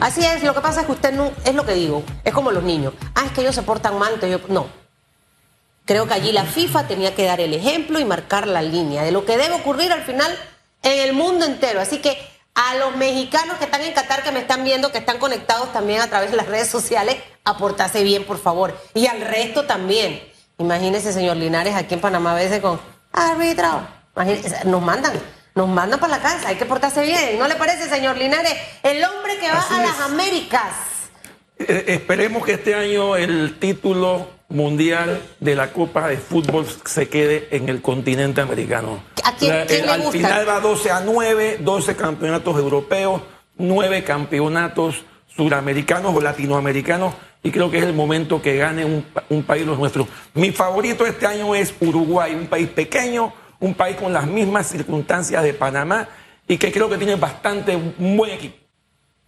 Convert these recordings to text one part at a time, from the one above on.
Así es, lo que pasa es que usted no, es lo que digo, es como los niños. Ah, es que ellos se portan mal, entonces yo, no. Creo que allí la FIFA tenía que dar el ejemplo y marcar la línea de lo que debe ocurrir al final en el mundo entero. Así que a los mexicanos que están en Qatar, que me están viendo, que están conectados también a través de las redes sociales, aportase bien, por favor. Y al resto también. Imagínese, señor Linares, aquí en Panamá a veces con árbitro. Nos mandan, nos mandan para la casa, hay que portarse bien. ¿No le parece, señor Linares? El hombre que va a las Américas. Eh, esperemos que este año el título mundial de la Copa de Fútbol se quede en el continente americano. ¿A quién, eh, al final va 12 a 9, 12 campeonatos europeos, 9 campeonatos suramericanos o latinoamericanos y creo que es el momento que gane un, un país los nuestros. Mi favorito este año es Uruguay, un país pequeño, un país con las mismas circunstancias de Panamá y que creo que tiene bastante buen equipo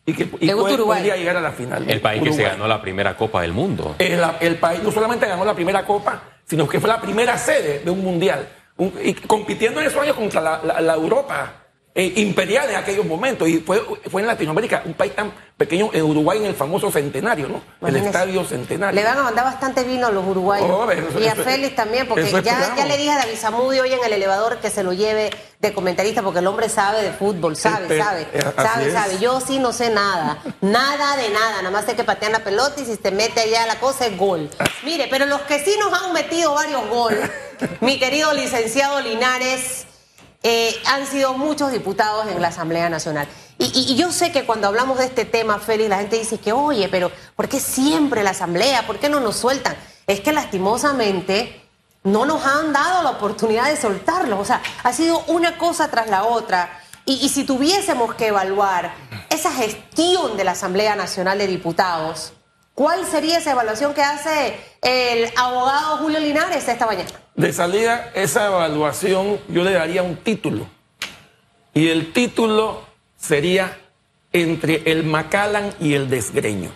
y que y podría llegar a la final. El país que se ganó la primera Copa del Mundo. El, país no solamente ganó la primera Copa, sino que fue la primera sede de un mundial. y compitiendo en esos años contra la Europa eh, imperial en aquellos momentos y fue, fue en Latinoamérica, un país tan pequeño, en Uruguay en el famoso centenario, ¿no? el estadio centenario. Le van a mandar bastante vino a los uruguayos. Oh, y a Félix también, porque ya, ya, le dije a David Zamudio hoy en el elevador que se lo lleve de comentarista, porque el hombre sabe de fútbol, sabe, este, sabe, eh, sabe, sabe. Yo sí no sé nada, nada de nada, nada más sé que patean la pelota y si te mete allá la cosa es gol. Mire, pero los que sí nos han metido varios goles, mi querido licenciado Linares eh, han sido muchos diputados en la Asamblea Nacional. Y, yo sé que cuando hablamos de este tema, Félix, la gente dice que, oye, pero ¿por qué siempre la Asamblea? ¿Por qué no nos sueltan? Es que lastimosamente no nos han dado la oportunidad de soltarlo. O sea, ha sido una cosa tras la otra. Y si tuviésemos que evaluar esa gestión de la Asamblea Nacional de Diputados, ¿cuál sería esa evaluación que hace el abogado Julio Linares esta mañana? De salida, esa evaluación yo le daría un título. Y el título sería entre el Macallan y el desgreño.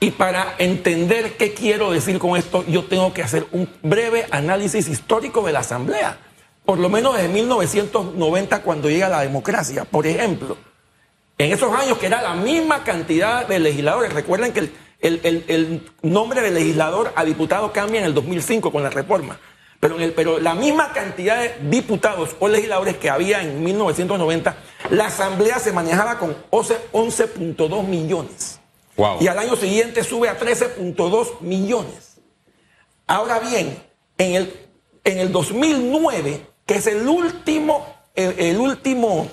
Y para entender qué quiero decir con esto, yo tengo que hacer un breve análisis histórico de la Asamblea. Por lo menos desde 1990, cuando llega la democracia. Por ejemplo, en esos años que era la misma cantidad de legisladores, recuerden que el, el nombre de legislador a diputado cambia en el 2005 con la reforma. Pero, pero la misma cantidad de diputados o legisladores que había en 1990, la Asamblea se manejaba con 11.2 millones. Y al año siguiente sube a 13.2 millones. Ahora bien, en el, en el 2009, que es el último, el, último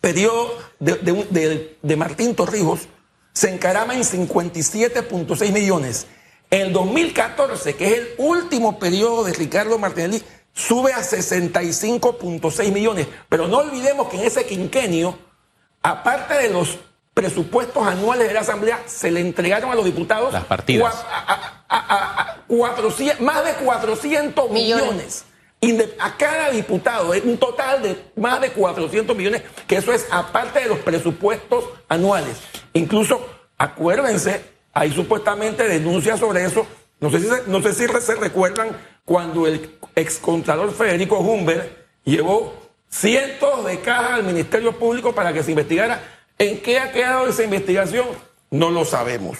periodo de, de Martín Torrijos, se encarama en 57.6 millones. En el 2014, que es el último periodo de Ricardo Martinelli, sube a 65.6 millones. Pero no olvidemos que en ese quinquenio, aparte de los presupuestos anuales de la Asamblea, se le entregaron a los diputados Las partidas. más de 400 millones. a cada diputado, un total de más de 400 millones, que eso es aparte de los presupuestos anuales. Incluso, acuérdense hay supuestamente denuncias sobre eso. No sé si, no sé si se recuerdan cuando el excontrador Federico Humbert llevó cientos de cajas al Ministerio Público para que se investigara. ¿En qué ha quedado esa investigación? No lo sabemos.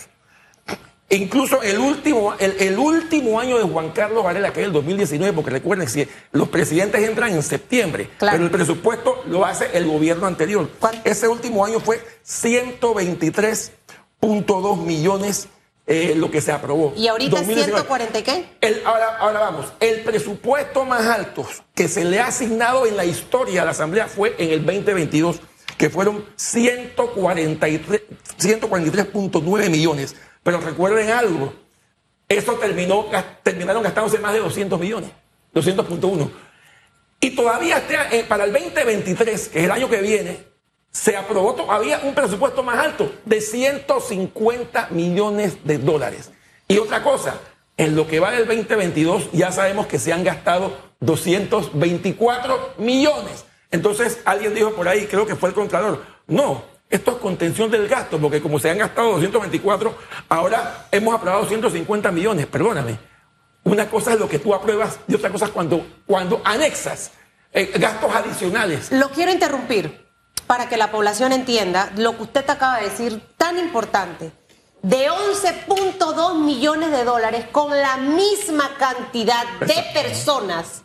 Incluso el último, el, último año de Juan Carlos Varela, que es el 2019, porque recuerden, si los presidentes entran en septiembre, pero el presupuesto lo hace el gobierno anterior. Ese último año fue 123 dos millones eh, lo que se aprobó. ¿Y ahorita 140 y qué? El, ahora, ahora vamos, el presupuesto más alto que se le ha asignado en la historia a la Asamblea fue en el 2022, que fueron 143.9 millones. Pero recuerden algo, eso terminó, terminaron gastándose más de 200 millones, 200.1. Y todavía eh, para el 2023, que es el año que viene, se aprobó todavía un presupuesto más alto de 150 millones de dólares. Y otra cosa, en lo que va del 2022 ya sabemos que se han gastado 224 millones. Entonces alguien dijo por ahí, creo que fue el Contralor, no, esto es contención del gasto, porque como se han gastado 224, ahora hemos aprobado 150 millones, perdóname. Una cosa es lo que tú apruebas y otra cosa es cuando, cuando anexas eh, gastos adicionales. Lo quiero interrumpir para que la población entienda lo que usted acaba de decir tan importante de 11.2 millones de dólares con la misma cantidad de personas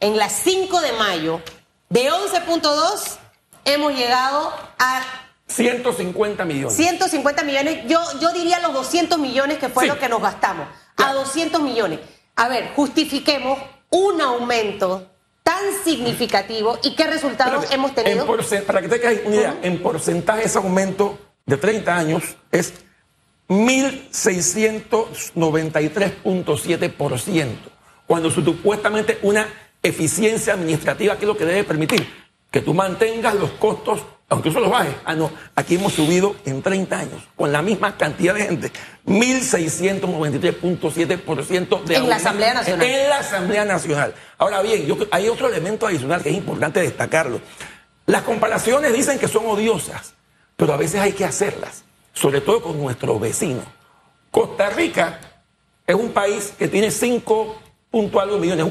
en las 5 de mayo, de 11.2 hemos llegado a 150 millones. 150 millones, yo, yo diría los 200 millones que fue lo que nos gastamos, a 200 millones. A ver, justifiquemos un aumento tan significativo y qué resultados hemos tenido. para que te una idea, en porcentaje ese aumento de 30 años es 1.693.7%, cuando supuestamente una eficiencia administrativa que es lo que debe permitir que tú mantengas los costos, aunque eso los bajes. Ah, no, aquí hemos subido en 30 años, con la misma cantidad de gente, 1.693.7% de En la Asamblea Nacional. En la Asamblea Nacional. Ahora bien, yo, hay otro elemento adicional que es importante destacarlo. Las comparaciones dicen que son odiosas, pero a veces hay que hacerlas, sobre todo con nuestros vecinos. Costa Rica es un país que tiene 5 millones,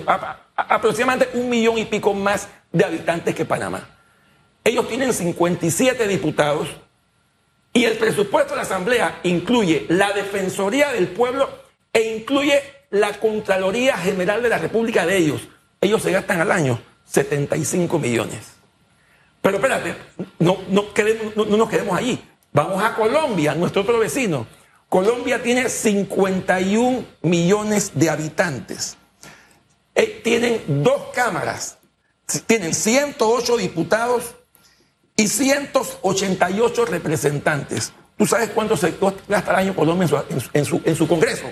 aproximadamente un millón y pico más de habitantes que Panamá. Ellos tienen 57 diputados y el presupuesto de la Asamblea incluye la Defensoría del Pueblo e incluye la Contraloría General de la República de ellos. Ellos se gastan al año 75 millones. Pero espérate, no, no, no, nos quedemos allí. Vamos a Colombia, nuestro otro vecino. Colombia tiene 51 millones de habitantes. Eh, tienen dos cámaras tienen 108 diputados y 188 representantes. ¿Tú sabes cuánto se gasta al año Colombia en su, en su, Congreso?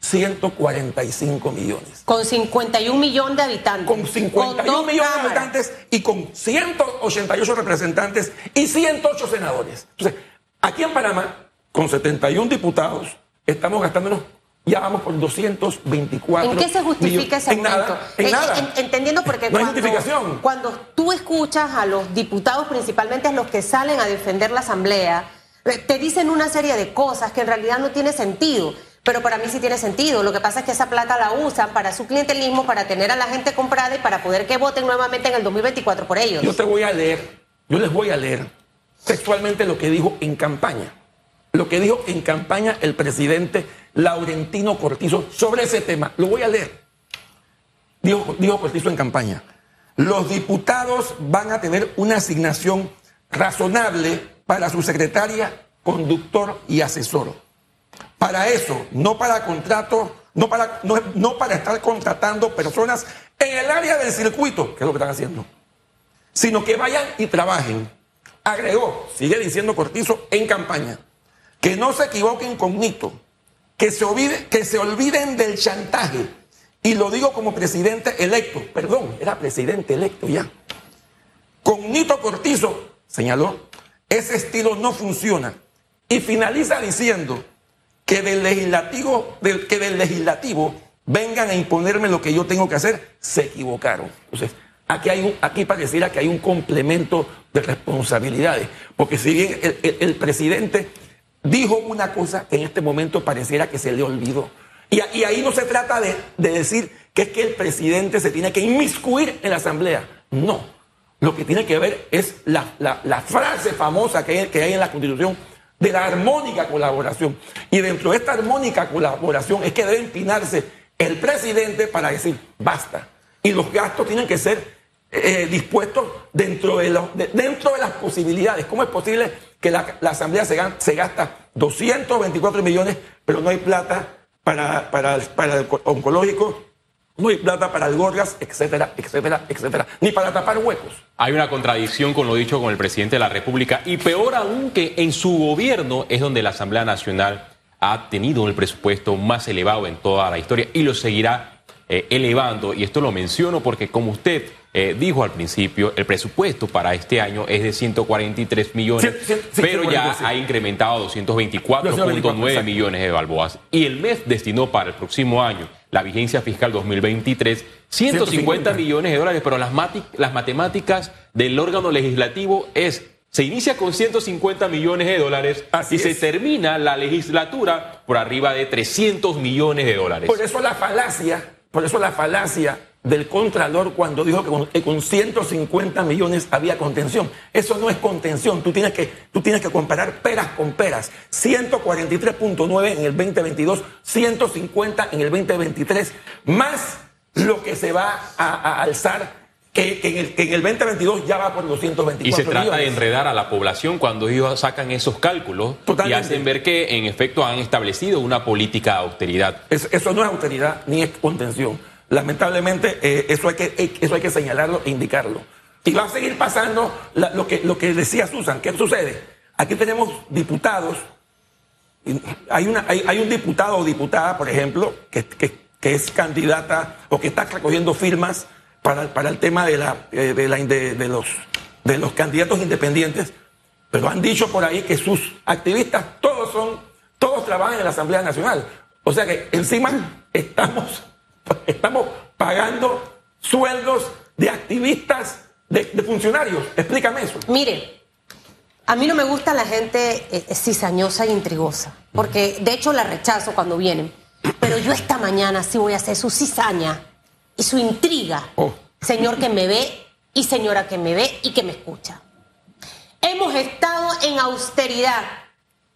145 millones. Con 51 millones de habitantes. Con 51 millones de habitantes y con 188 representantes y 108 senadores. Entonces, aquí en Panamá, con 71 diputados, estamos gastándonos ya vamos por 224. ¿En qué se justifica ese aumento? En nada. entendiendo porque cuando, cuando tú escuchas a los diputados, principalmente a los que salen a defender la Asamblea, eh, te dicen una serie de cosas que en realidad no tiene sentido. Pero para mí sí tiene sentido. Lo que pasa es que esa plata la usan para su clientelismo, para tener a la gente comprada y para poder que voten nuevamente en el 2024 por ellos. Yo te voy a leer, yo les voy a leer textualmente lo que dijo en campaña. Lo que dijo en campaña el presidente Laurentino Cortizo sobre ese tema. Lo voy a leer. Dijo, Cortizo en campaña. Los diputados van a tener una asignación razonable para su secretaria, conductor y asesor. Para eso, no para contrato, no para, no, para estar contratando personas en el área del circuito, que es lo que están haciendo, sino que vayan y trabajen. Agregó, sigue diciendo Cortizo en campaña, que no se equivoquen con Nito, que se, olvide, que se olviden del chantaje. Y lo digo como presidente electo, perdón, era presidente electo ya. Con Nito Cortizo, señaló, ese estilo no funciona. Y finaliza diciendo que del legislativo, que del legislativo vengan a imponerme lo que yo tengo que hacer, se equivocaron. Entonces, aquí, hay aquí pareciera que hay un complemento de responsabilidades, porque si bien el presidente dijo una cosa que en este momento pareciera que se le olvidó. Y, ahí no se trata de, decir que es que el presidente se tiene que inmiscuir en la Asamblea. No. Lo que tiene que ver es la, frase famosa que hay, que hay en la Constitución de la armónica colaboración. Y dentro de esta armónica colaboración es que debe empinarse el presidente para decir basta. Y los gastos tienen que ser eh, dispuestos dentro de, dentro de las posibilidades. ¿Cómo es posible que la, Asamblea se, gasta 224 millones, pero no hay plata para, para, para el oncológico, no hay plata para el Gorgas, etcétera, etcétera, etcétera, ni para tapar huecos. Hay una contradicción con lo dicho con el presidente de la República y peor aún que en su gobierno es donde la Asamblea Nacional ha tenido el presupuesto más elevado en toda la historia y lo seguirá eh, elevando. Y esto lo menciono porque como usted eh, dijo al principio, el presupuesto para este año es de 143 millones, pero ya ha incrementado a 224.9 millones de balboas. Y el mes destinó para el próximo año, la vigencia fiscal 2023, 150, millones de dólares, pero las, las matemáticas del órgano legislativo es se inicia con 150 millones de dólares y se termina la legislatura por arriba de 300 millones de dólares. Por eso la falacia, por eso la falacia del Contralor cuando dijo que con, 150 millones había contención. Eso no es contención, tú tienes que, tú tienes que comparar peras con peras. 143.9 en el 2022, 150 en el 2023, más lo que se va a, alzar que, en el, que, en el, 2022 ya va por 224 Y se trata de enredar a la población cuando ellos sacan esos cálculos y hacen ver que en efecto han establecido una política de austeridad. eso no es austeridad ni es contención. Lamentablemente, eh, eso, hay que, eh, eso hay que señalarlo e indicarlo. Y va a seguir pasando lo, que, lo que decía Susan. ¿Qué sucede? Aquí tenemos diputados. Hay, una, hay, un diputado o diputada, por ejemplo, que, es candidata o que está recogiendo firmas para, el tema de, la, eh, de, de, los, de los candidatos independientes, pero han dicho por ahí que sus activistas todos son, todos trabajan en la Asamblea Nacional. O sea que encima estamos pagando sueldos de activistas, de, funcionarios. Explícame eso. Mire, a mí no me gusta la gente eh, cizañosa e intrigosa, porque de hecho la rechazo cuando vienen. Pero yo esta mañana sí voy a hacer su cizaña y su intriga, oh. señor que me ve y señora que me ve y que me escucha. Hemos estado en austeridad.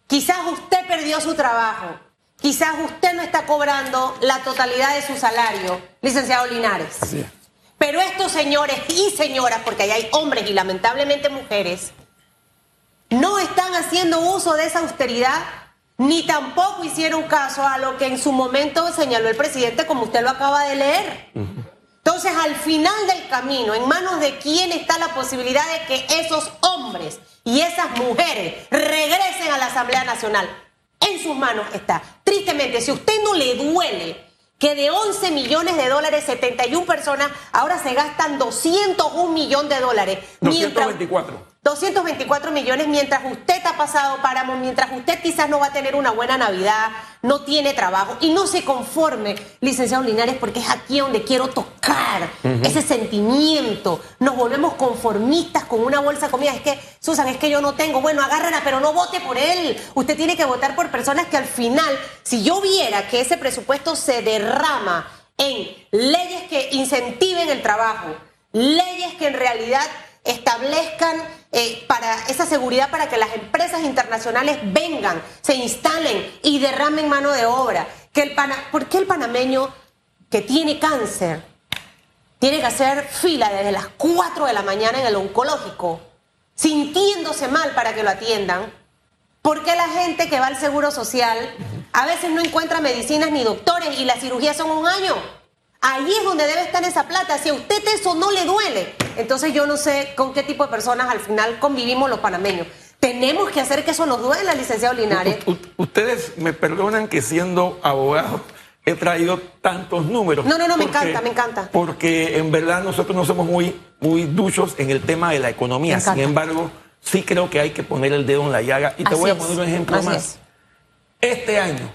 Quizás usted perdió su trabajo, Quizás usted no está cobrando la totalidad de su salario, licenciado Linares. Pero estos señores y señoras, porque ahí hay hombres y lamentablemente mujeres, no están haciendo uso de esa austeridad ni tampoco hicieron caso a lo que en su momento señaló el presidente, como usted lo acaba de leer. Entonces, al final del camino, ¿en manos de quién está la posibilidad de que esos hombres y esas mujeres regresen a la Asamblea Nacional? en sus manos está. Tristemente, si a usted no le duele que de 11 millones de dólares, 71 personas ahora se gastan 201 millones de dólares. 224. 224 millones mientras usted ha pasado páramo, mientras usted quizás no va a tener una buena Navidad, no tiene trabajo y no se conforme, licenciado Linares, porque es aquí donde quiero tocar ese sentimiento. Nos volvemos conformistas con una bolsa de comida. Es que, Susan, es que yo no tengo. Bueno, agárrala, pero no vote por él. Usted tiene que votar por personas que al final, si yo viera que ese presupuesto se derrama en leyes que incentiven el trabajo, leyes que en realidad establezcan eh, para esa seguridad para que las empresas internacionales vengan, se instalen y derramen mano de obra. Que el ¿Por qué el panameño que tiene cáncer tiene que hacer fila desde las 4 de la mañana en el oncológico, sintiéndose mal para que lo atiendan? ¿Por qué la gente que va al seguro social a veces no encuentra medicinas ni doctores y las cirugías son un año? Ahí es donde debe estar esa plata. Si a usted eso no le duele, entonces yo no sé con qué tipo de personas al final convivimos los panameños. Tenemos que hacer que eso nos duela, licenciado Linares. ustedes me perdonan que siendo abogado he traído tantos números. No, no, no, me encanta, me encanta. Porque en verdad nosotros no somos muy, muy duchos en el tema de la economía. Sin embargo, sí creo que hay que poner el dedo en la llaga. Y te voy a poner un ejemplo más. Este año,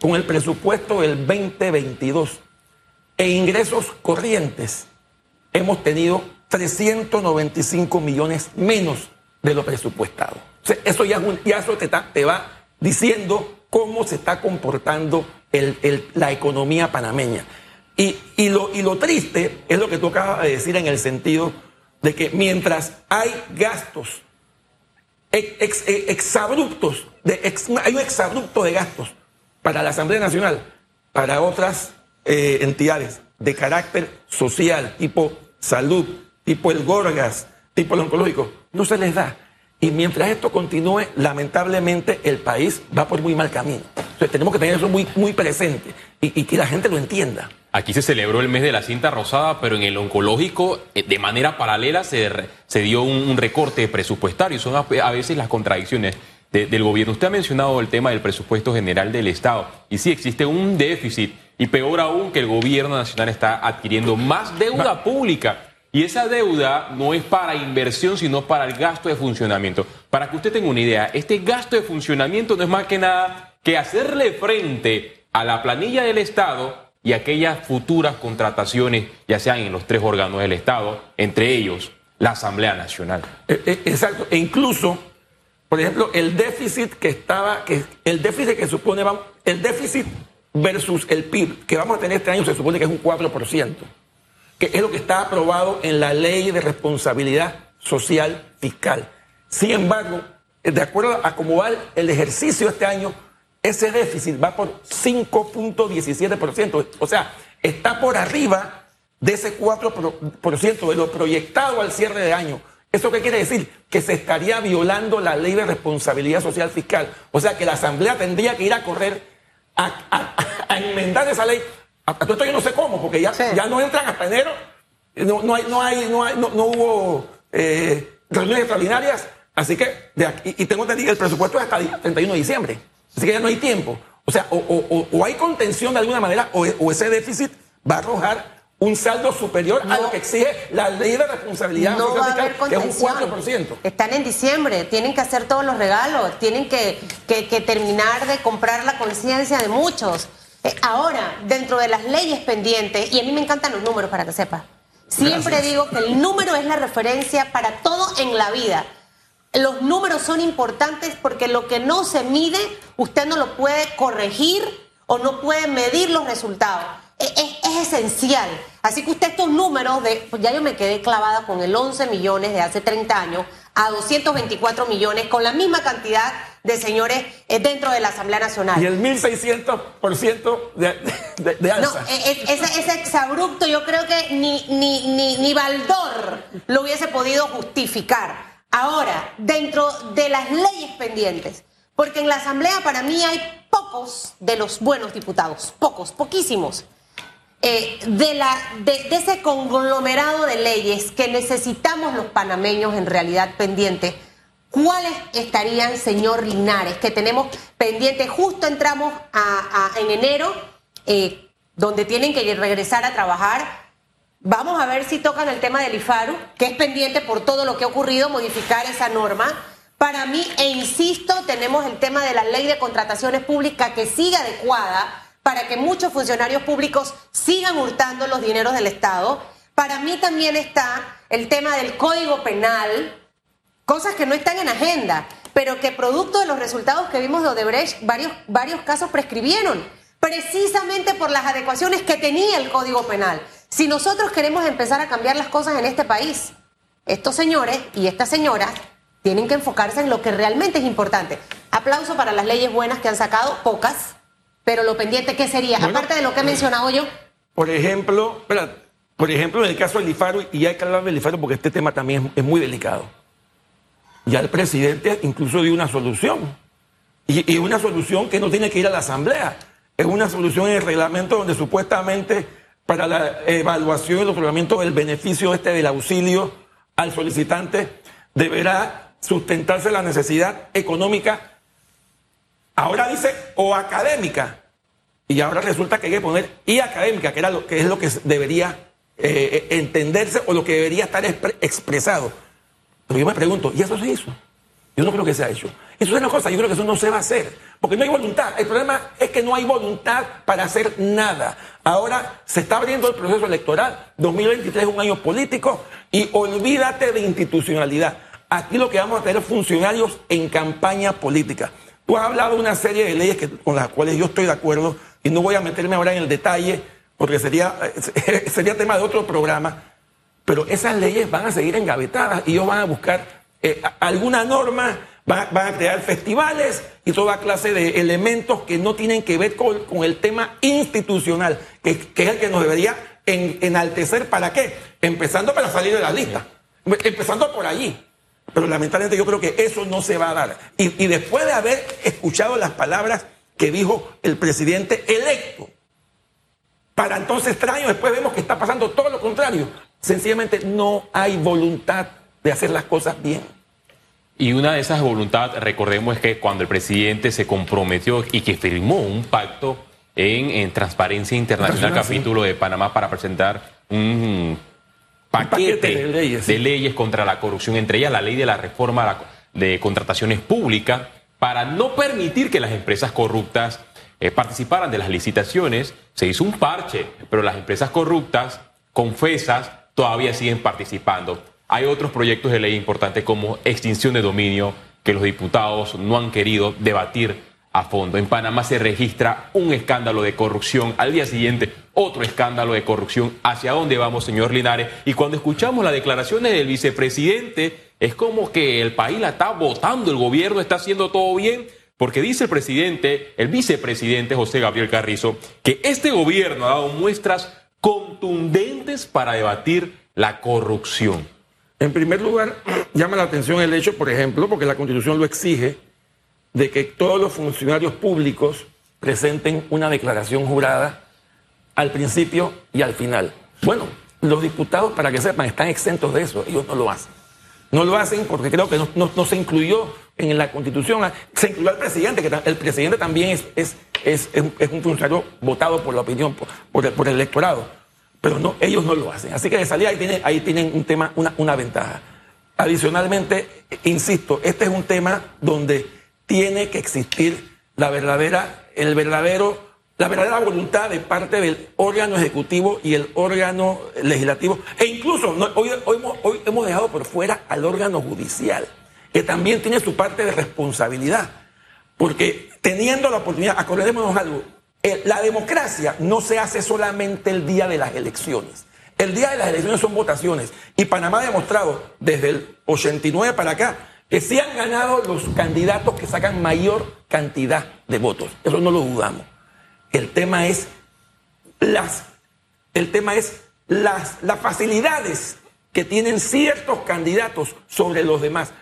con el presupuesto del 2022, en ingresos corrientes hemos tenido 395 millones menos de lo presupuestado. eso ya, te, va diciendo cómo se está comportando la economía panameña. Y, lo, triste es lo que tú acabas de decir en el sentido de que mientras hay gastos exabruptos, hay un exabrupto de gastos para la Asamblea Nacional, para otras eh, entidades de carácter social, tipo salud, tipo el Gorgas, tipo el oncológico, no se les da. Y mientras esto continúe, lamentablemente el país va por muy mal camino. Entonces tenemos que tener eso muy, muy presente y, que la gente lo entienda. Aquí se celebró el mes de la cinta rosada, pero en el oncológico, eh, de manera paralela, se, se dio un, recorte presupuestario. Son a, veces las contradicciones del gobierno. Usted ha mencionado el tema del presupuesto general del Estado. Y sí, existe un déficit y peor aún que el gobierno nacional está adquiriendo más deuda pública. Y esa deuda no es para inversión, sino para el gasto de funcionamiento. Para que usted tenga una idea, este gasto de funcionamiento no es más que nada que hacerle frente a la planilla del Estado y aquellas futuras contrataciones, ya sean en los tres órganos del Estado, entre ellos la Asamblea Nacional. Eh, eh, exacto, e incluso, por ejemplo, el déficit que estaba, que el déficit que supone, el déficit versus el PIB que vamos a tener este año se supone que es un 4%, que es lo que está aprobado en la ley de responsabilidad social fiscal. Sin embargo, de acuerdo a cómo va el ejercicio este año, ese déficit va por 5.17%. O sea, está por arriba de ese 4% de lo proyectado al cierre de año. ¿Eso qué quiere decir? Que se estaría violando la ley de responsabilidad social fiscal. O sea, que la Asamblea tendría que ir a correr a, enmendar esa ley. Esto yo no sé cómo, porque ya, ya no entran hasta enero. No, no, hay, no, hay, no, hay, no, hubo eh, reuniones extraordinarias. Así que, de aquí, y tengo entendido, el presupuesto es hasta el 31 de diciembre. Así que ya no hay tiempo. O sea, o, hay contención de alguna manera, o, ese déficit va a arrojar un saldo superior a lo que exige la ley de responsabilidad no haber que es un 4%. Están en diciembre, tienen que hacer todos los regalos, tienen que, terminar de comprar la conciencia de muchos. Eh, ahora, dentro de las leyes pendientes, y a mí me encantan los números para que sepa, siempre digo que el número es la referencia para todo en la vida. Los números son importantes porque lo que no se mide, usted no lo puede corregir o no puede medir los resultados. Es, esencial. Así que usted estos números de, pues ya yo me quedé clavada con el 11 millones de hace 30 años a 224 millones con la misma cantidad de señores eh, dentro de la Asamblea Nacional. Y el 1600% de, de, de alza. No, e, e, ese, ese, exabrupto yo creo que ni, ni, ni, ni Baldor lo hubiese podido justificar. Ahora, dentro de las leyes pendientes, porque en la Asamblea para mí hay pocos de los buenos diputados, pocos, poquísimos, eh, de, la, de, ese conglomerado de leyes que necesitamos los panameños en realidad pendientes. ¿Cuáles estarían, señor Linares, que tenemos pendientes? Justo entramos en enero, eh, donde tienen que regresar a trabajar Vamos a ver si tocan el tema del IFARU, que es pendiente por todo lo que ha ocurrido, modificar esa norma. Para mí, e insisto, tenemos el tema de la ley de contrataciones públicas que siga adecuada para que muchos funcionarios públicos sigan hurtando los dineros del Estado. Para mí también está el tema del código penal, cosas que no están en agenda, pero que producto de los resultados que vimos de Odebrecht, varios, varios casos prescribieron, precisamente por las adecuaciones que tenía el código penal. Si nosotros queremos empezar a cambiar las cosas en este país, estos señores y estas señoras tienen que enfocarse en lo que realmente es importante. Aplauso para las leyes buenas que han sacado, pocas, pero lo pendiente, ¿qué sería? Aparte de lo que he mencionado yo. Por ejemplo, espera, por ejemplo, en el caso del IFARO, y hay que hablar del IFARO porque este tema también es, muy delicado. Ya el presidente incluso dio una solución. Y, una solución que no tiene que ir a la Asamblea. Es una solución en el reglamento donde supuestamente para la evaluación y el otorgamiento del beneficio este del auxilio al solicitante deberá sustentarse la necesidad económica, ahora dice o académica, y ahora resulta que hay que poner y académica, que, era lo, que es lo que debería eh, entenderse o lo que debería estar expresado. Pero yo me pregunto, ¿y eso se hizo? Yo no creo que se ha hecho. Eso es una cosa, yo creo que eso no se va a hacer, porque no hay voluntad. El problema es que no hay voluntad para hacer nada. Ahora se está abriendo el proceso electoral. 2023 es un año político y olvídate de institucionalidad. Aquí lo que vamos a tener es funcionarios en campaña política. Tú has hablado de una serie de leyes con las cuales yo estoy de acuerdo y no voy a meterme ahora en el detalle porque sería, sería tema de otro programa. Pero esas leyes van a seguir engavetadas y ellos van a buscar eh, alguna norma, van, a crear festivales y toda clase de elementos que no tienen que ver con, el tema institucional, que, es el que nos debería enaltecer para qué, empezando para salir de la lista, empezando por allí. Pero lamentablemente yo creo que eso no se va a dar. Y, y después de haber escuchado las palabras que dijo el presidente electo, para entonces extraño, después vemos que está pasando todo lo contrario. Sencillamente no hay voluntad de hacer las cosas bien. Y una de esas voluntades, recordemos, es que cuando el presidente se comprometió y que firmó un pacto en, Transparencia Internacional, capítulo de Panamá, para presentar un paquete, de, leyes. contra la corrupción, entre ellas la ley de la reforma de contrataciones públicas, para no permitir que las empresas corruptas eh, participaran de las licitaciones. Se hizo un parche, pero las empresas corruptas, confesas, todavía siguen participando. Hay otros proyectos de ley importantes como extinción de dominio que los diputados no han querido debatir a fondo. En Panamá se registra un escándalo de corrupción, al día siguiente otro escándalo de corrupción. ¿Hacia dónde vamos, señor Linares? Y cuando escuchamos las declaraciones del vicepresidente, es como que el país la está votando, el gobierno está haciendo todo bien, porque dice el presidente, el vicepresidente José Gabriel Carrizo, que este gobierno ha dado muestras contundentes para debatir la corrupción. En primer lugar, llama la atención el hecho, por ejemplo, porque la Constitución lo exige, de que todos los funcionarios públicos presenten una declaración jurada al principio y al final. Bueno, los diputados, para que sepan, están exentos de eso, ellos no lo hacen. No lo hacen porque creo que no, se incluyó en la Constitución, se incluyó al presidente, que el presidente también es, es, es, es un funcionario votado por la opinión, por, el, electorado, pero no, ellos no lo hacen. Así que de salida ahí tienen, ahí tienen un tema, una, una ventaja. Adicionalmente, insisto, este es un tema donde tiene que existir la verdadera, el verdadero, la verdadera voluntad de parte del órgano ejecutivo y el órgano legislativo. E incluso hoy, hemos dejado por fuera al órgano judicial, que también tiene su parte de responsabilidad. Porque teniendo la oportunidad, acordémonos algo, la democracia no se hace solamente el día de las elecciones. El día de las elecciones son votaciones. Y Panamá ha demostrado desde el 89 para acá que sí han ganado los candidatos que sacan mayor cantidad de votos. Eso no lo dudamos. El tema es las, el tema es las, las facilidades que tienen ciertos candidatos sobre los demás.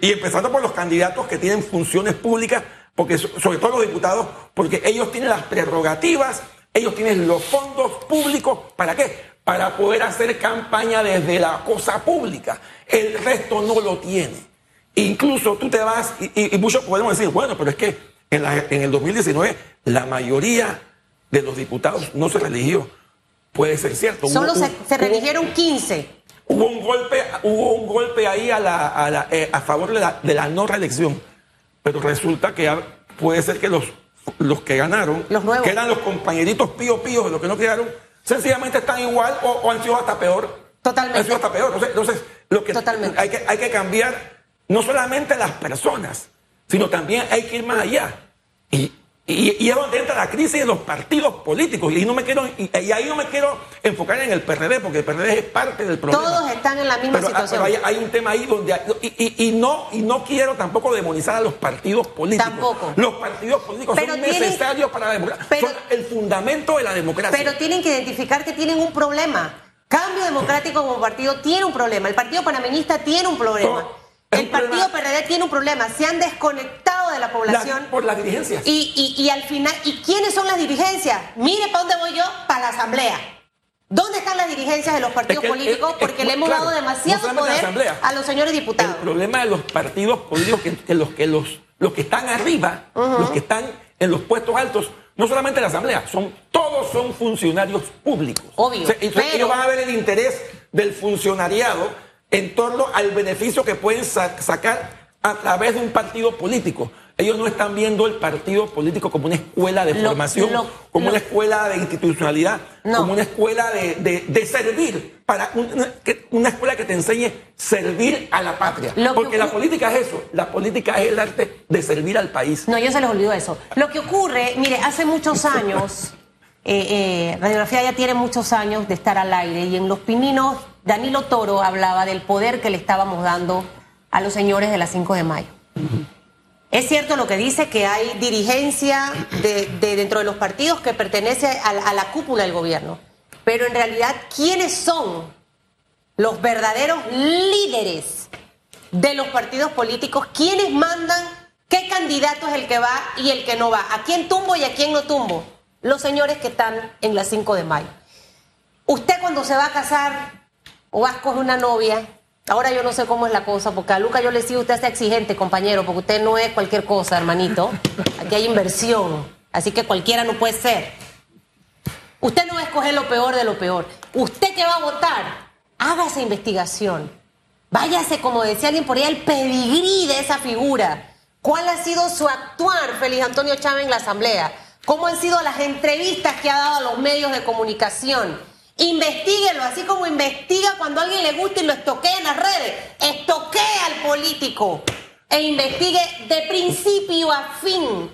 Y empezando por los candidatos que tienen funciones públicas, porque sobre todo los diputados, porque ellos tienen las prerrogativas, ellos tienen los fondos públicos, ¿para qué? Para poder hacer campaña desde la cosa pública. El resto no lo tiene. Incluso tú te vas, y, muchos podemos decir, bueno, pero es que en, en, el 2019 la mayoría de los diputados no se religió. Puede ser cierto. Solo se, religieron 15. Hubo un golpe, hubo un golpe ahí a, la, a, la, eh, a favor de la, de la, no reelección. Pero resulta que puede ser que los, los que ganaron, que eran los compañeritos pío pío de los que no quedaron, sencillamente están igual o, han sido hasta peor. Totalmente. Han sido hasta peor. Entonces, lo que Hay, que, hay que cambiar no solamente las personas, sino también hay que ir más allá. Y, y, es donde entra la crisis de los partidos políticos. Y, no me quiero, y, ahí no me quiero enfocar en el PRD, porque el PRD es parte del problema. Todos están en la misma ah, situación. Pero hay, un tema ahí donde. y, no, y no quiero tampoco demonizar a los partidos políticos. Tampoco. Los partidos políticos son necesarios para la democracia. son el fundamento de la democracia. Pero tienen que identificar que tienen un problema. Cambio Democrático como partido tiene un problema. El Partido Panameñista tiene un problema. El partido PRD tiene un problema, se han desconectado de la población. por las dirigencias. Y, y, al final, ¿y quiénes son las dirigencias? Mire para dónde voy yo, para la asamblea. ¿Dónde están las dirigencias de los partidos políticos? Porque le hemos dado demasiado poder a los señores diputados. El problema de los partidos políticos, que, los, que los, los que están arriba, los que están en los puestos altos, no solamente la asamblea, son todos son funcionarios públicos. Obvio. Ellos van a ver el interés del funcionariado en torno al beneficio que pueden sacar a través de un partido político. Ellos no están viendo el partido político como una escuela de formación, como una escuela de institucionalidad, como una escuela de, servir, para una, escuela que te enseñe servir a la patria. Porque la política es eso, la política es el arte de servir al país. No, yo se les olvido eso. Lo que ocurre, mire, hace muchos años, eh, eh, Radiografía ya tiene muchos años de estar al aire y en Los Pininos Danilo Toro hablaba del poder que le estábamos dando a los señores de la 5 de mayo. Es cierto lo que dice que hay dirigencia de, dentro de los partidos que pertenece a, la cúpula del gobierno, pero en realidad, ¿quiénes son los verdaderos líderes de los partidos políticos? ¿Quiénes mandan qué candidato es el que va y el que no va? ¿A quién tumbo y a quién no tumbo? Los señores que están en la 5 de mayo. Usted cuando se va a casar o vas con una novia. Ahora yo no sé cómo es la cosa, porque a Luca yo le digo, usted es exigente, compañero, porque usted no es cualquier cosa, hermanito. Aquí hay inversión, así que cualquiera no puede ser. Usted no va a escoger lo peor de lo peor. Usted que va a votar, haga esa investigación. Váyase, como decía alguien por ahí, al pedigrí de esa figura. ¿Cuál ha sido su actuar, Félix Antonio Chávez, en la Asamblea? ¿Cómo han sido las entrevistas que ha dado a los medios de comunicación? Investíguelo, así como investiga cuando a alguien le gusta y lo estoquea en las redes. Estoquea al político. e investigue de principio a fin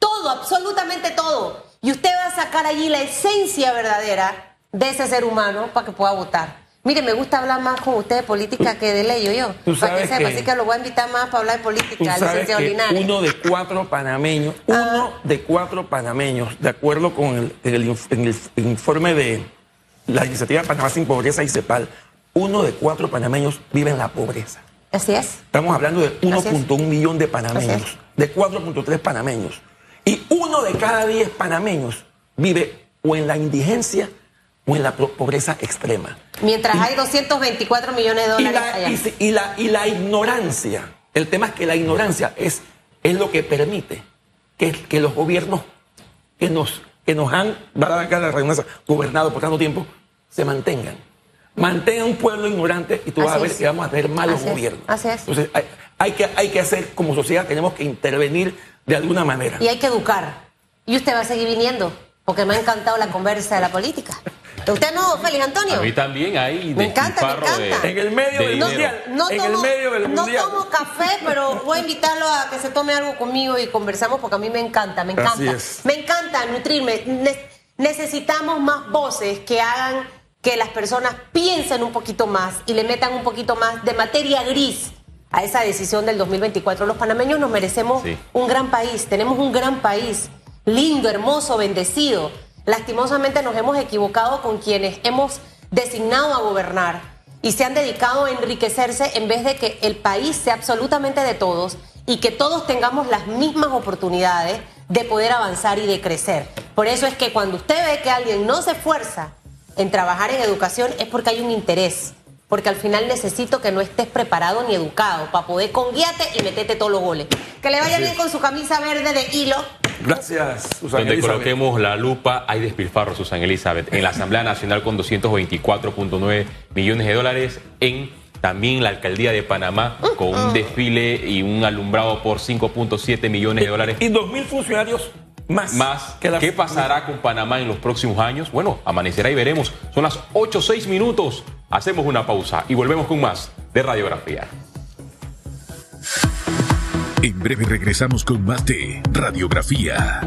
todo, absolutamente todo. Y usted va a sacar allí la esencia verdadera de ese ser humano para que pueda votar. Mire, me gusta hablar más con usted de política que de ley, yo. Para que sepa, así que lo voy a invitar más para hablar de política, licenciado Linares. Uno de cuatro panameños, ah. uno de cuatro panameños, de acuerdo con el, informe de la iniciativa Panamá sin pobreza y CEPAL, uno de cuatro panameños vive en la pobreza. Así es. Estamos hablando de 1.1 millón de panameños, de 4.3 panameños. Y uno de cada diez panameños vive o en la indigencia o en la pobreza extrema. Mientras hay 224 millones de dólares. Y la, Y, la, ignorancia, el tema es que la ignorancia es, es lo que permite que, que los gobiernos que nos, que nos han gobernado por tanto tiempo se mantengan. Mantengan un pueblo ignorante y tú vas a ver que vamos a tener malos gobiernos. así es. Entonces, hay, hay, que, hay que hacer, como sociedad, tenemos que intervenir de alguna manera. Y hay que educar. Y usted va a seguir viniendo, porque me ha encantado la conversa de la política. ¿Usted no, Félix Antonio? A mí también hay. Me encanta, me encanta. en el medio del mundial. No, en el medio del no tomo café, pero voy a invitarlo a que se tome algo conmigo y conversamos porque a mí me encanta, me encanta. Me encanta nutrirme. necesitamos más voces que hagan que las personas piensen un poquito más y le metan un poquito más de materia gris a esa decisión del 2024. Los panameños nos merecemos un gran país, tenemos un gran país, lindo, hermoso, bendecido. Lastimosamente nos hemos equivocado con quienes hemos designado a gobernar y se han dedicado a enriquecerse en vez de que el país sea absolutamente de todos y que todos tengamos las mismas oportunidades de poder avanzar y de crecer. Por eso es que cuando usted ve que alguien no se esfuerza en trabajar en educación es porque hay un interés porque al final necesito que no estés preparado ni educado para poder con guiate y meterte todos los goles. Que le vaya bien con su camisa verde de hilo. Gracias, Susana Donde coloquemos la lupa, hay despilfarro, Susana Elizabeth. En la Asamblea Nacional con 224.9 millones de dólares. En también la alcaldía de Panamá con un desfile y un alumbrado por 5.7 millones de dólares. Y 2.000 funcionarios más. Más. ¿Qué pasará con Panamá en los próximos años? Bueno, amanecerá y veremos. Son las 8 6 minutos. Hacemos una pausa y volvemos con más de radiografía. En breve regresamos con más de radiografía.